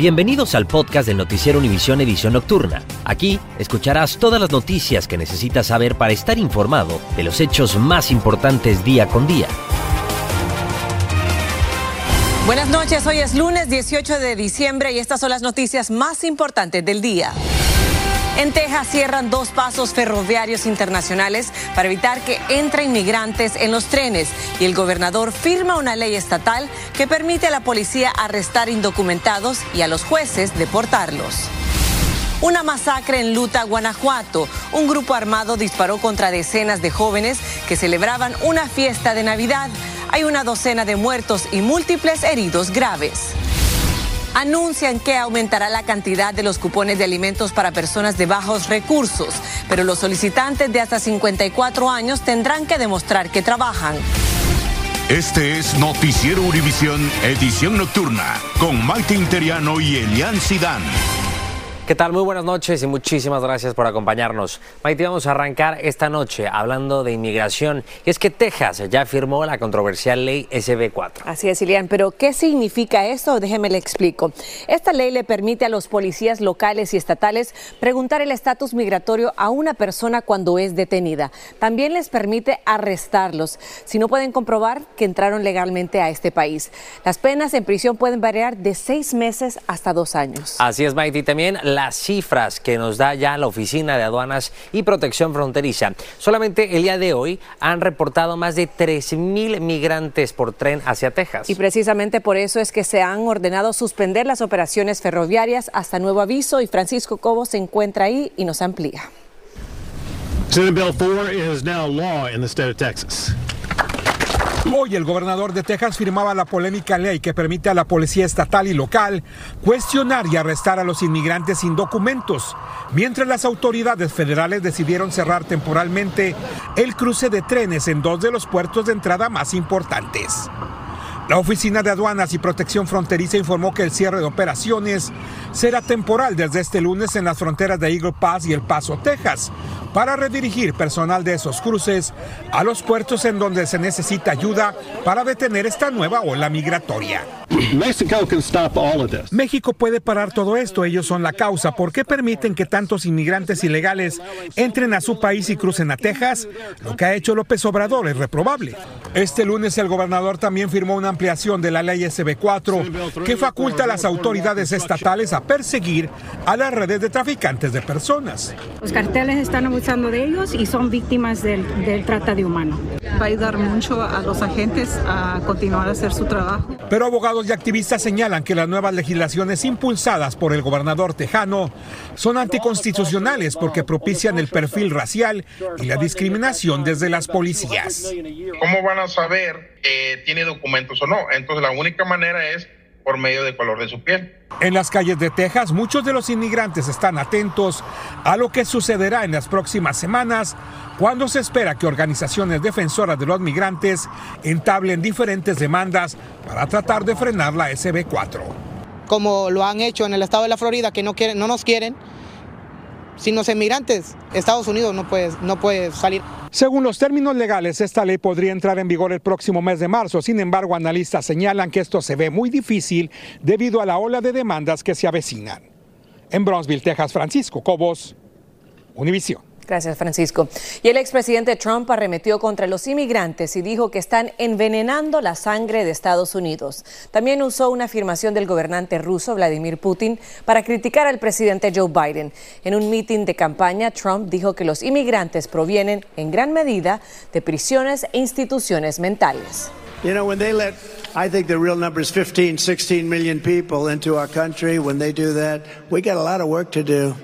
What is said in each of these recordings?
Bienvenidos al podcast del Noticiero Univisión Edición Nocturna. Aquí escucharás todas las noticias que necesitas saber para estar informado de los hechos más importantes día con día. Buenas noches, hoy es lunes 18 de diciembre y estas son las noticias más importantes del día. En Texas cierran dos pasos ferroviarios internacionales para evitar que entren inmigrantes en los trenes y el gobernador firma una ley estatal que permite a la policía arrestar indocumentados y a los jueces deportarlos. Una masacre en Luta, Guanajuato. Un grupo armado disparó contra decenas de jóvenes que celebraban una fiesta de Navidad. Hay una docena de muertos y múltiples heridos graves anuncian que aumentará la cantidad de los cupones de alimentos para personas de bajos recursos, pero los solicitantes de hasta 54 años tendrán que demostrar que trabajan. Este es Noticiero Univisión, edición nocturna, con Maite Interiano y Elian Sidán. ¿Qué tal? Muy buenas noches y muchísimas gracias por acompañarnos. Maite, vamos a arrancar esta noche hablando de inmigración. Y es que Texas ya firmó la controversial ley SB4. Así es, Ilian, pero ¿qué significa esto? Déjeme le explico. Esta ley le permite a los policías locales y estatales preguntar el estatus migratorio a una persona cuando es detenida. También les permite arrestarlos si no pueden comprobar que entraron legalmente a este país. Las penas en prisión pueden variar de seis meses hasta dos años. Así es, Maite, y también la las cifras que nos da ya la Oficina de Aduanas y Protección Fronteriza. Solamente el día de hoy han reportado más de 3.000 migrantes por tren hacia Texas. Y precisamente por eso es que se han ordenado suspender las operaciones ferroviarias hasta nuevo aviso y Francisco Cobo se encuentra ahí y nos amplía. Senate Bill 4 is now law in the state of Texas. Hoy el gobernador de Texas firmaba la polémica ley que permite a la policía estatal y local cuestionar y arrestar a los inmigrantes sin documentos, mientras las autoridades federales decidieron cerrar temporalmente el cruce de trenes en dos de los puertos de entrada más importantes. La Oficina de Aduanas y Protección Fronteriza informó que el cierre de operaciones será temporal desde este lunes en las fronteras de Eagle Pass y El Paso, Texas, para redirigir personal de esos cruces a los puertos en donde se necesita ayuda para detener esta nueva ola migratoria. México puede parar todo esto, ellos son la causa. ¿Por qué permiten que tantos inmigrantes ilegales entren a su país y crucen a Texas? Lo que ha hecho López Obrador es reprobable. Este lunes el gobernador también firmó una ampliación de la ley SB4 que faculta a las autoridades estatales a perseguir a las redes de traficantes de personas. Los carteles están abusando de ellos y son víctimas del, del trata de humanos. Va a ayudar mucho a los agentes a continuar a hacer su trabajo. Pero abogados y activistas señalan que las nuevas legislaciones impulsadas por el gobernador tejano son anticonstitucionales porque propician el perfil racial y la discriminación desde las policías. ¿Cómo van a saber que tiene documentos o no? Entonces la única manera es por medio del color de su piel. En las calles de Texas, muchos de los inmigrantes están atentos a lo que sucederá en las próximas semanas, cuando se espera que organizaciones defensoras de los migrantes entablen diferentes demandas para tratar de frenar la SB4. Como lo han hecho en el estado de la Florida, que no, quieren, no nos quieren, sin los inmigrantes, Estados Unidos no puede, no salir. Según los términos legales, esta ley podría entrar en vigor el próximo mes de marzo. Sin embargo, analistas señalan que esto se ve muy difícil debido a la ola de demandas que se avecinan. En Brownsville, Texas, Francisco Cobos, Univisión. Gracias, Francisco. Y el expresidente Trump arremetió contra los inmigrantes y dijo que están envenenando la sangre de Estados Unidos. También usó una afirmación del gobernante ruso Vladimir Putin para criticar al presidente Joe Biden. En un mitin de campaña, Trump dijo que los inmigrantes provienen en gran medida de prisiones e instituciones mentales. You know, when they let, I think the real number is 15, 16 million people into our country. When they do that, we got a lot of work to do.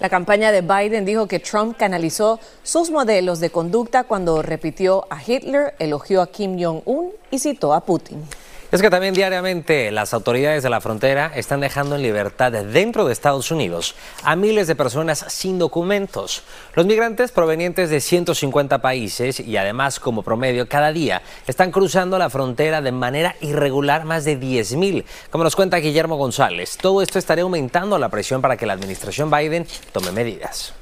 La campaña de Biden dijo que Trump canalizó sus modelos de conducta cuando repitió a Hitler, elogió a Kim Jong-un y citó a Putin. Es que también diariamente las autoridades de la frontera están dejando en libertad dentro de Estados Unidos a miles de personas sin documentos. Los migrantes provenientes de 150 países y además como promedio cada día están cruzando la frontera de manera irregular más de 10 mil, como nos cuenta Guillermo González. Todo esto estaría aumentando la presión para que la administración Biden tome medidas.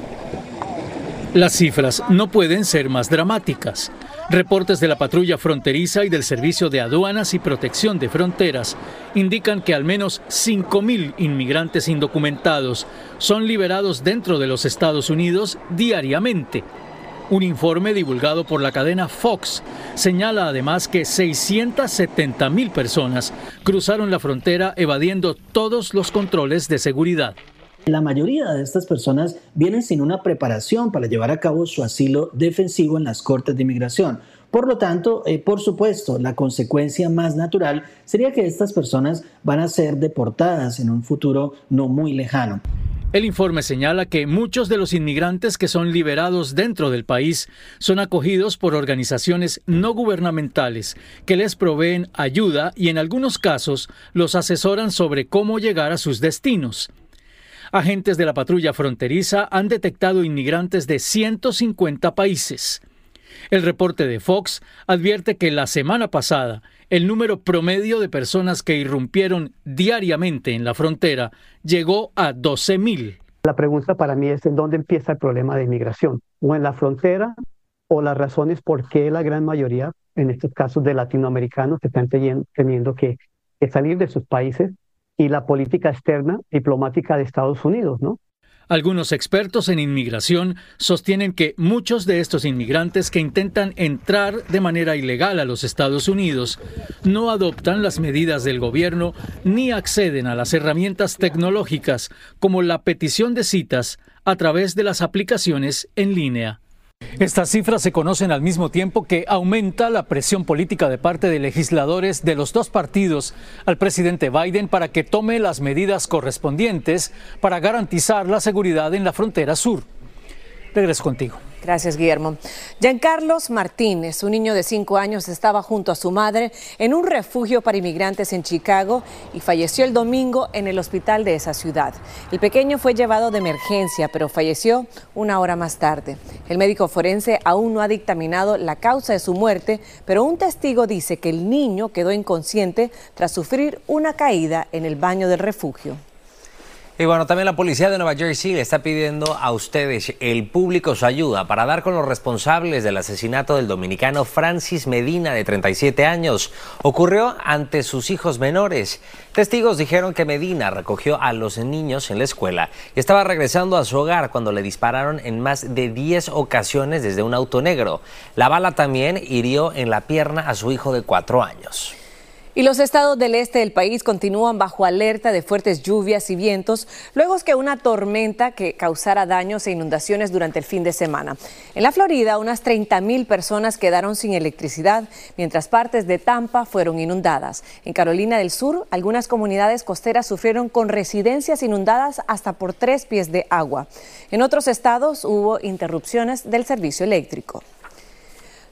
Las cifras no pueden ser más dramáticas. Reportes de la patrulla fronteriza y del Servicio de Aduanas y Protección de Fronteras indican que al menos 5.000 inmigrantes indocumentados son liberados dentro de los Estados Unidos diariamente. Un informe divulgado por la cadena Fox señala además que 670.000 personas cruzaron la frontera evadiendo todos los controles de seguridad. La mayoría de estas personas vienen sin una preparación para llevar a cabo su asilo defensivo en las cortes de inmigración. Por lo tanto, eh, por supuesto, la consecuencia más natural sería que estas personas van a ser deportadas en un futuro no muy lejano. El informe señala que muchos de los inmigrantes que son liberados dentro del país son acogidos por organizaciones no gubernamentales que les proveen ayuda y en algunos casos los asesoran sobre cómo llegar a sus destinos. Agentes de la patrulla fronteriza han detectado inmigrantes de 150 países. El reporte de Fox advierte que la semana pasada el número promedio de personas que irrumpieron diariamente en la frontera llegó a 12.000. La pregunta para mí es en dónde empieza el problema de inmigración, o en la frontera, o las razones por qué la gran mayoría, en estos casos de latinoamericanos, están teniendo que, que salir de sus países y la política externa diplomática de Estados Unidos, ¿no? Algunos expertos en inmigración sostienen que muchos de estos inmigrantes que intentan entrar de manera ilegal a los Estados Unidos no adoptan las medidas del gobierno ni acceden a las herramientas tecnológicas como la petición de citas a través de las aplicaciones en línea. Estas cifras se conocen al mismo tiempo que aumenta la presión política de parte de legisladores de los dos partidos al presidente Biden para que tome las medidas correspondientes para garantizar la seguridad en la frontera sur. Regreso contigo. Gracias, Guillermo. Giancarlos Martínez, un niño de cinco años, estaba junto a su madre en un refugio para inmigrantes en Chicago y falleció el domingo en el hospital de esa ciudad. El pequeño fue llevado de emergencia, pero falleció una hora más tarde. El médico forense aún no ha dictaminado la causa de su muerte, pero un testigo dice que el niño quedó inconsciente tras sufrir una caída en el baño del refugio. Y bueno, también la policía de Nueva Jersey le está pidiendo a ustedes, el público, su ayuda para dar con los responsables del asesinato del dominicano Francis Medina, de 37 años. Ocurrió ante sus hijos menores. Testigos dijeron que Medina recogió a los niños en la escuela y estaba regresando a su hogar cuando le dispararon en más de 10 ocasiones desde un auto negro. La bala también hirió en la pierna a su hijo de 4 años. Y los estados del este del país continúan bajo alerta de fuertes lluvias y vientos, luego que una tormenta que causara daños e inundaciones durante el fin de semana. En la Florida, unas 30 mil personas quedaron sin electricidad, mientras partes de Tampa fueron inundadas. En Carolina del Sur, algunas comunidades costeras sufrieron con residencias inundadas hasta por tres pies de agua. En otros estados hubo interrupciones del servicio eléctrico.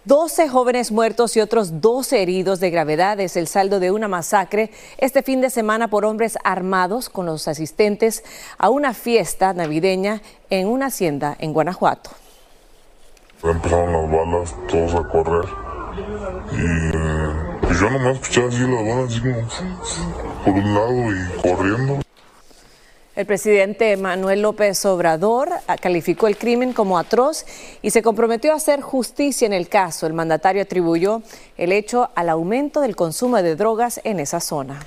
12 jóvenes muertos y otros 12 heridos de gravedad es el saldo de una masacre este fin de semana por hombres armados con los asistentes a una fiesta navideña en una hacienda en Guanajuato. Empezaron las balas, todos a correr. Y pues yo nomás escuché así las balas así como por un lado y corriendo. El presidente Manuel López Obrador calificó el crimen como atroz y se comprometió a hacer justicia en el caso. El mandatario atribuyó el hecho al aumento del consumo de drogas en esa zona.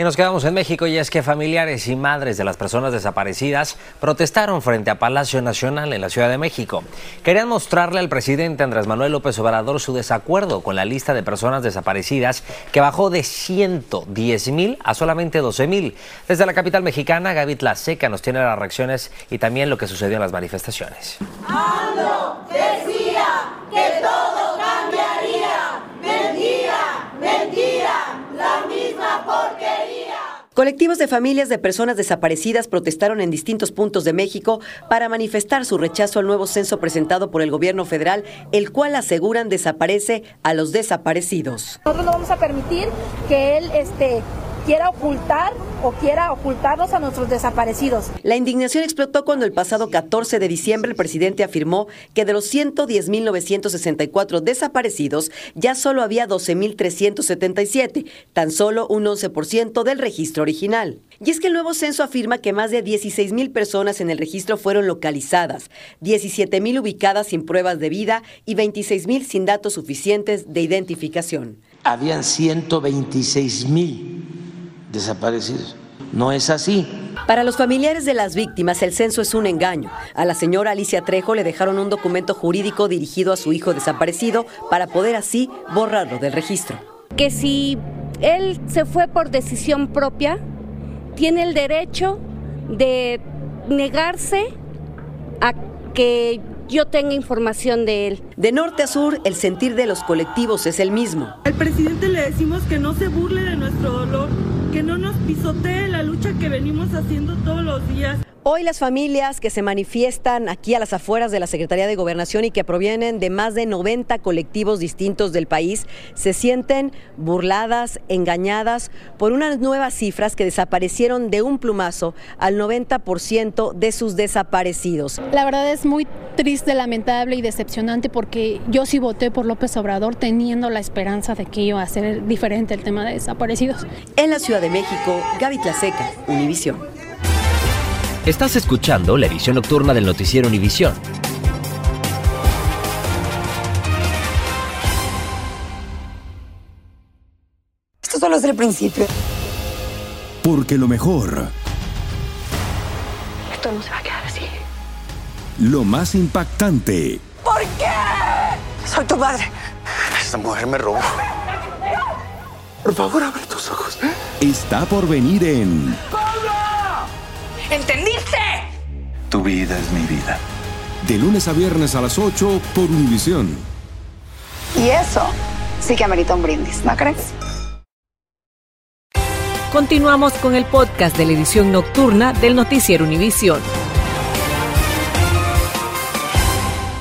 Y nos quedamos en México y es que familiares y madres de las personas desaparecidas protestaron frente a Palacio Nacional en la Ciudad de México. Querían mostrarle al presidente Andrés Manuel López Obrador su desacuerdo con la lista de personas desaparecidas que bajó de 110 mil a solamente 12 mil. Desde la capital mexicana, Gaby Tlaseca nos tiene las reacciones y también lo que sucedió en las manifestaciones. decía que todo Colectivos de familias de personas desaparecidas protestaron en distintos puntos de México para manifestar su rechazo al nuevo censo presentado por el gobierno federal, el cual aseguran desaparece a los desaparecidos. Nosotros no vamos a permitir que él este, quiera ocultar o quiera ocultarnos a nuestros desaparecidos. La indignación explotó cuando el pasado 14 de diciembre el presidente afirmó que de los 110.964 desaparecidos ya solo había 12.377, tan solo un 11% del registro original. Y es que el nuevo censo afirma que más de 16.000 personas en el registro fueron localizadas, 17.000 ubicadas sin pruebas de vida y 26.000 sin datos suficientes de identificación. Habían 126.000 desaparecidos. No es así. Para los familiares de las víctimas, el censo es un engaño. A la señora Alicia Trejo le dejaron un documento jurídico dirigido a su hijo desaparecido para poder así borrarlo del registro. Que si él se fue por decisión propia, tiene el derecho de negarse a que yo tenga información de él. De norte a sur, el sentir de los colectivos es el mismo. Al presidente le decimos que no se burle de nuestro dolor, que no nos pisotee la lucha que venimos haciendo todos los días. Hoy las familias que se manifiestan aquí a las afueras de la Secretaría de Gobernación y que provienen de más de 90 colectivos distintos del país se sienten burladas, engañadas por unas nuevas cifras que desaparecieron de un plumazo al 90% de sus desaparecidos. La verdad es muy triste, lamentable y decepcionante porque yo sí voté por López Obrador teniendo la esperanza de que iba a ser diferente el tema de desaparecidos. En la Ciudad de México, Gaby Tlaseca, Univisión. Estás escuchando la edición nocturna del noticiero Univisión. Esto solo es el principio. Porque lo mejor, Esto no se va a quedar así. lo más impactante, ¿Por qué? Soy tu madre. Esta mujer me robó. Por favor, abre tus ojos. está por venir en ¿Entendiste? Tu vida es mi vida. De lunes a viernes a las 8 por Univisión. Y eso sí que amerita un brindis, ¿no crees? Continuamos con el podcast de la edición nocturna del noticiero Univisión.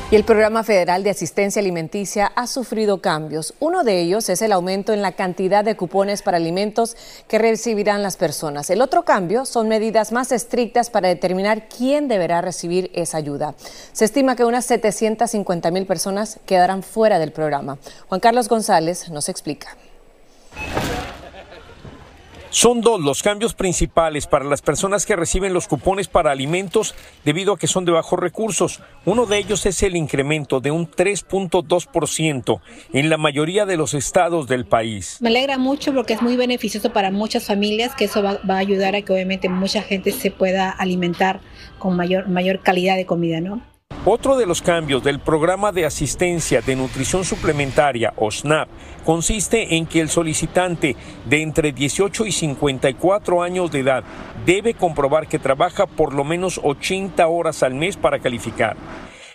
Y el Programa Federal de Asistencia Alimenticia ha sufrido cambios. Uno de ellos es el aumento en la cantidad de cupones para alimentos que recibirán las personas. El otro cambio son medidas más estrictas para determinar quién deberá recibir esa ayuda. Se estima que unas 750 mil personas quedarán fuera del programa. Juan Carlos González nos explica. Son dos los cambios principales para las personas que reciben los cupones para alimentos debido a que son de bajos recursos. Uno de ellos es el incremento de un 3.2% en la mayoría de los estados del país. Me alegra mucho porque es muy beneficioso para muchas familias, que eso va, va a ayudar a que obviamente mucha gente se pueda alimentar con mayor, mayor calidad de comida, ¿no? Otro de los cambios del programa de asistencia de nutrición suplementaria o SNAP consiste en que el solicitante de entre 18 y 54 años de edad debe comprobar que trabaja por lo menos 80 horas al mes para calificar.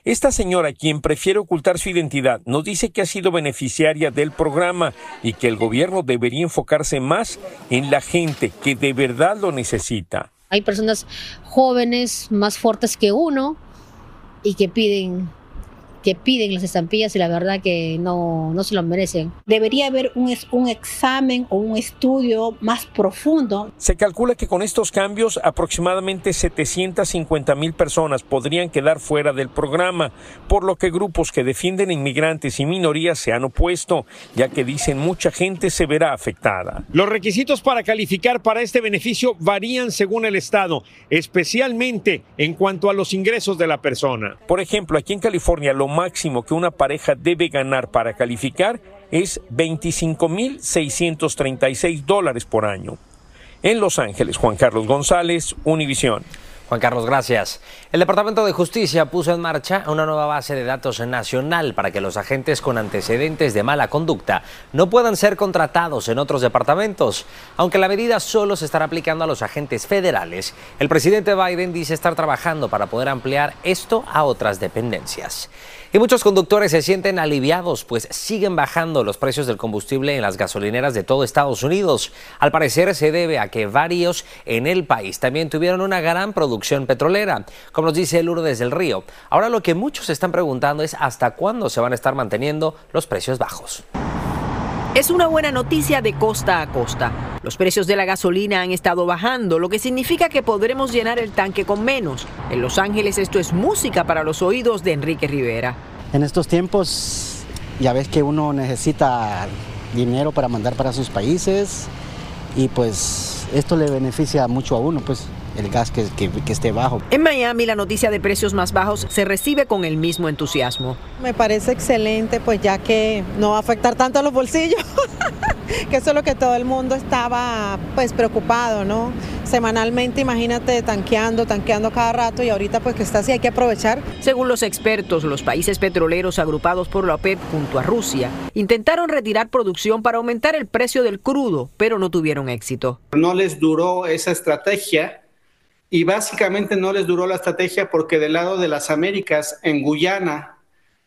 Esta señora, quien prefiere ocultar su identidad, nos dice que ha sido beneficiaria del programa y que el gobierno debería enfocarse más en la gente que de verdad lo necesita. Hay personas jóvenes, más fuertes que uno, y que piden que piden las estampillas y la verdad que no, no se lo merecen. Debería haber un, un examen o un estudio más profundo. Se calcula que con estos cambios aproximadamente 750 mil personas podrían quedar fuera del programa, por lo que grupos que defienden inmigrantes y minorías se han opuesto, ya que dicen mucha gente se verá afectada. Los requisitos para calificar para este beneficio varían según el estado, especialmente en cuanto a los ingresos de la persona. Por ejemplo, aquí en California lo máximo que una pareja debe ganar para calificar es 25.636 dólares por año. En Los Ángeles, Juan Carlos González, Univisión. Juan Carlos, gracias. El Departamento de Justicia puso en marcha una nueva base de datos nacional para que los agentes con antecedentes de mala conducta no puedan ser contratados en otros departamentos. Aunque la medida solo se estará aplicando a los agentes federales, el presidente Biden dice estar trabajando para poder ampliar esto a otras dependencias. Y muchos conductores se sienten aliviados, pues siguen bajando los precios del combustible en las gasolineras de todo Estados Unidos. Al parecer se debe a que varios en el país también tuvieron una gran producción petrolera, como nos dice Lourdes del Río. Ahora lo que muchos están preguntando es hasta cuándo se van a estar manteniendo los precios bajos. Es una buena noticia de costa a costa. Los precios de la gasolina han estado bajando, lo que significa que podremos llenar el tanque con menos. En Los Ángeles esto es música para los oídos de Enrique Rivera. En estos tiempos ya ves que uno necesita dinero para mandar para sus países y pues esto le beneficia mucho a uno, pues el gas que, que, que, esté bajo. En Miami la noticia de precios más bajos se recibe con el mismo entusiasmo. Me parece excelente, pues ya que no va a afectar tanto a los bolsillos, que eso es lo que todo el mundo estaba pues preocupado, ¿no? Semanalmente, imagínate, tanqueando, tanqueando cada rato y ahorita pues que está así, hay que aprovechar. Según los expertos, los países petroleros agrupados por la OPEP junto a Rusia intentaron retirar producción para aumentar el precio del crudo, pero no tuvieron éxito. No les duró esa estrategia y básicamente no les duró la estrategia porque del lado de las Américas, en Guyana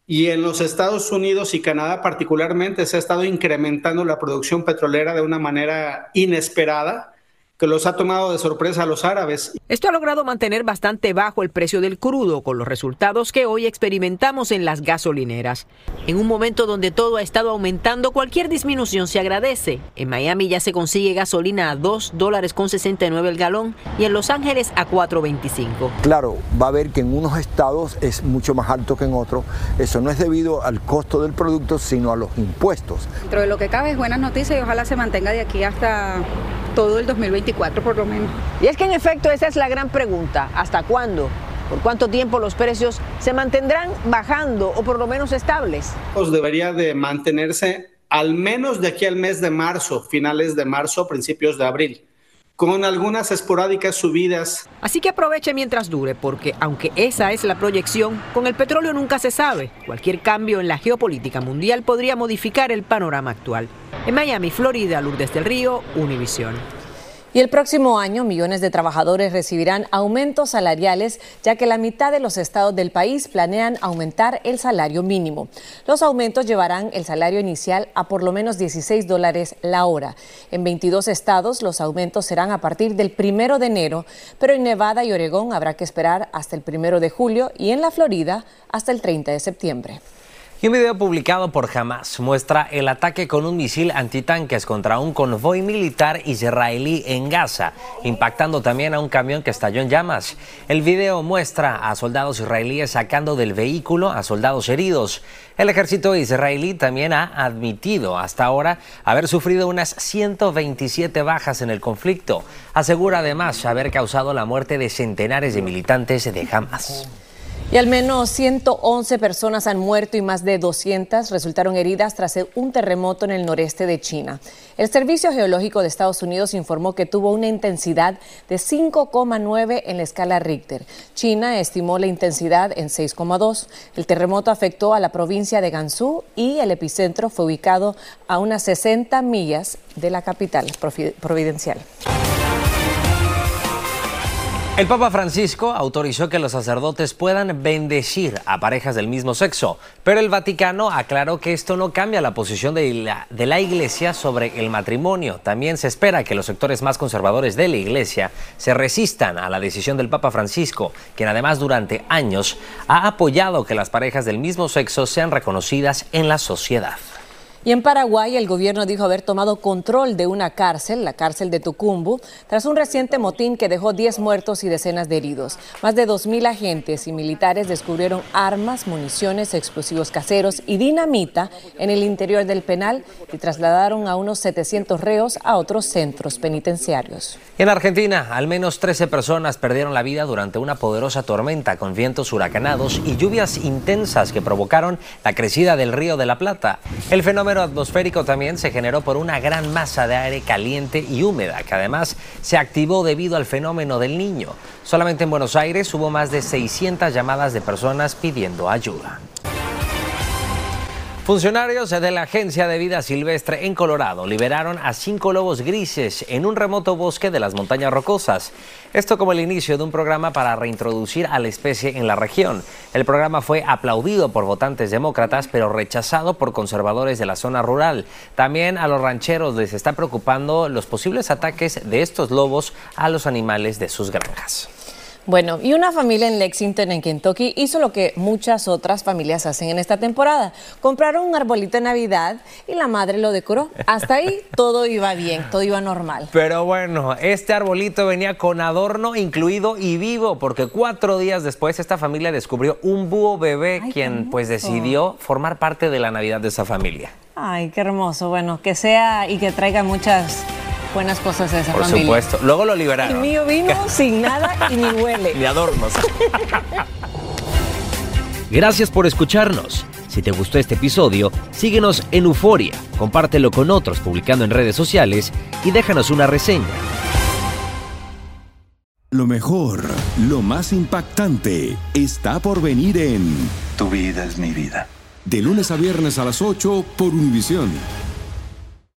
y en los Estados Unidos y Canadá particularmente, se ha estado incrementando la producción petrolera de una manera inesperada que los ha tomado de sorpresa a los árabes. Esto ha logrado mantener bastante bajo el precio del crudo, con los resultados que hoy experimentamos en las gasolineras. En un momento donde todo ha estado aumentando, cualquier disminución se agradece. En Miami ya se consigue gasolina a 2 dólares con 69 el galón y en Los Ángeles a 4.25. Claro, va a ver que en unos estados es mucho más alto que en otros. Eso no es debido al costo del producto, sino a los impuestos. Dentro de lo que cabe es buenas noticias y ojalá se mantenga de aquí hasta todo el 2024 por lo menos. Y es que en efecto esa es la gran pregunta, ¿hasta cuándo? ¿Por cuánto tiempo los precios se mantendrán bajando o por lo menos estables? Pues debería de mantenerse al menos de aquí al mes de marzo, finales de marzo, principios de abril con algunas esporádicas subidas. Así que aproveche mientras dure, porque aunque esa es la proyección, con el petróleo nunca se sabe. Cualquier cambio en la geopolítica mundial podría modificar el panorama actual. En Miami, Florida, Lourdes del Río, Univisión. Y el próximo año millones de trabajadores recibirán aumentos salariales ya que la mitad de los estados del país planean aumentar el salario mínimo. Los aumentos llevarán el salario inicial a por lo menos 16 dólares la hora. En 22 estados los aumentos serán a partir del primero de enero, pero en Nevada y Oregón habrá que esperar hasta el primero de julio y en la Florida hasta el 30 de septiembre. Un video publicado por Hamas muestra el ataque con un misil antitanques contra un convoy militar israelí en Gaza, impactando también a un camión que estalló en llamas. El video muestra a soldados israelíes sacando del vehículo a soldados heridos. El ejército israelí también ha admitido hasta ahora haber sufrido unas 127 bajas en el conflicto. Asegura además haber causado la muerte de centenares de militantes de Hamas. Y al menos 111 personas han muerto y más de 200 resultaron heridas tras un terremoto en el noreste de China. El Servicio Geológico de Estados Unidos informó que tuvo una intensidad de 5,9 en la escala Richter. China estimó la intensidad en 6,2. El terremoto afectó a la provincia de Gansu y el epicentro fue ubicado a unas 60 millas de la capital providencial. El Papa Francisco autorizó que los sacerdotes puedan bendecir a parejas del mismo sexo, pero el Vaticano aclaró que esto no cambia la posición de la, Iglesia sobre el matrimonio. También se espera que los sectores más conservadores de la Iglesia se resistan a la decisión del Papa Francisco, quien además durante años ha apoyado que las parejas del mismo sexo sean reconocidas en la sociedad. Y en Paraguay, el gobierno dijo haber tomado control de una cárcel, la cárcel de Tucumbu, tras un reciente motín que dejó 10 muertos y decenas de heridos. Más de 2.000 agentes y militares descubrieron armas, municiones, explosivos caseros y dinamita en el interior del penal y trasladaron a unos 700 reos a otros centros penitenciarios. En Argentina, al menos 13 personas perdieron la vida durante una poderosa tormenta con vientos huracanados y lluvias intensas que provocaron la crecida del río de la Plata. El fenómeno atmosférico también se generó por una gran masa de aire caliente y húmeda, que además se activó debido al fenómeno del niño. Solamente en Buenos Aires hubo más de 600 llamadas de personas pidiendo ayuda. Funcionarios de la Agencia de Vida Silvestre en Colorado liberaron a cinco lobos grises en un remoto bosque de las montañas rocosas. Esto como el inicio de un programa para reintroducir a la especie en la región. El programa fue aplaudido por votantes demócratas, pero rechazado por conservadores de la zona rural. También a los rancheros les está preocupando los posibles ataques de estos lobos a los animales de sus granjas. Bueno, y una familia en Lexington, en Kentucky, hizo lo que muchas otras familias hacen en esta temporada. Compraron un arbolito de Navidad y la madre lo decoró. Hasta ahí todo iba bien, todo iba normal. Pero bueno, este arbolito venía con adorno incluido y vivo, porque cuatro días después esta familia descubrió un búho bebé, quien pues decidió formar parte de la Navidad de esa familia. Ay, qué hermoso. Bueno, que sea y que traiga muchas buenas cosas a esa Por familia. supuesto. Luego lo liberaron. El mío vino sin nada y ni huele. Ni adornos. Gracias por escucharnos. Si te gustó este episodio, síguenos en Euforia, compártelo con otros publicando en redes sociales y déjanos una reseña. Lo mejor, lo más impactante, está por venir en Tu vida es mi vida. De lunes a viernes a las 8 por Univisión.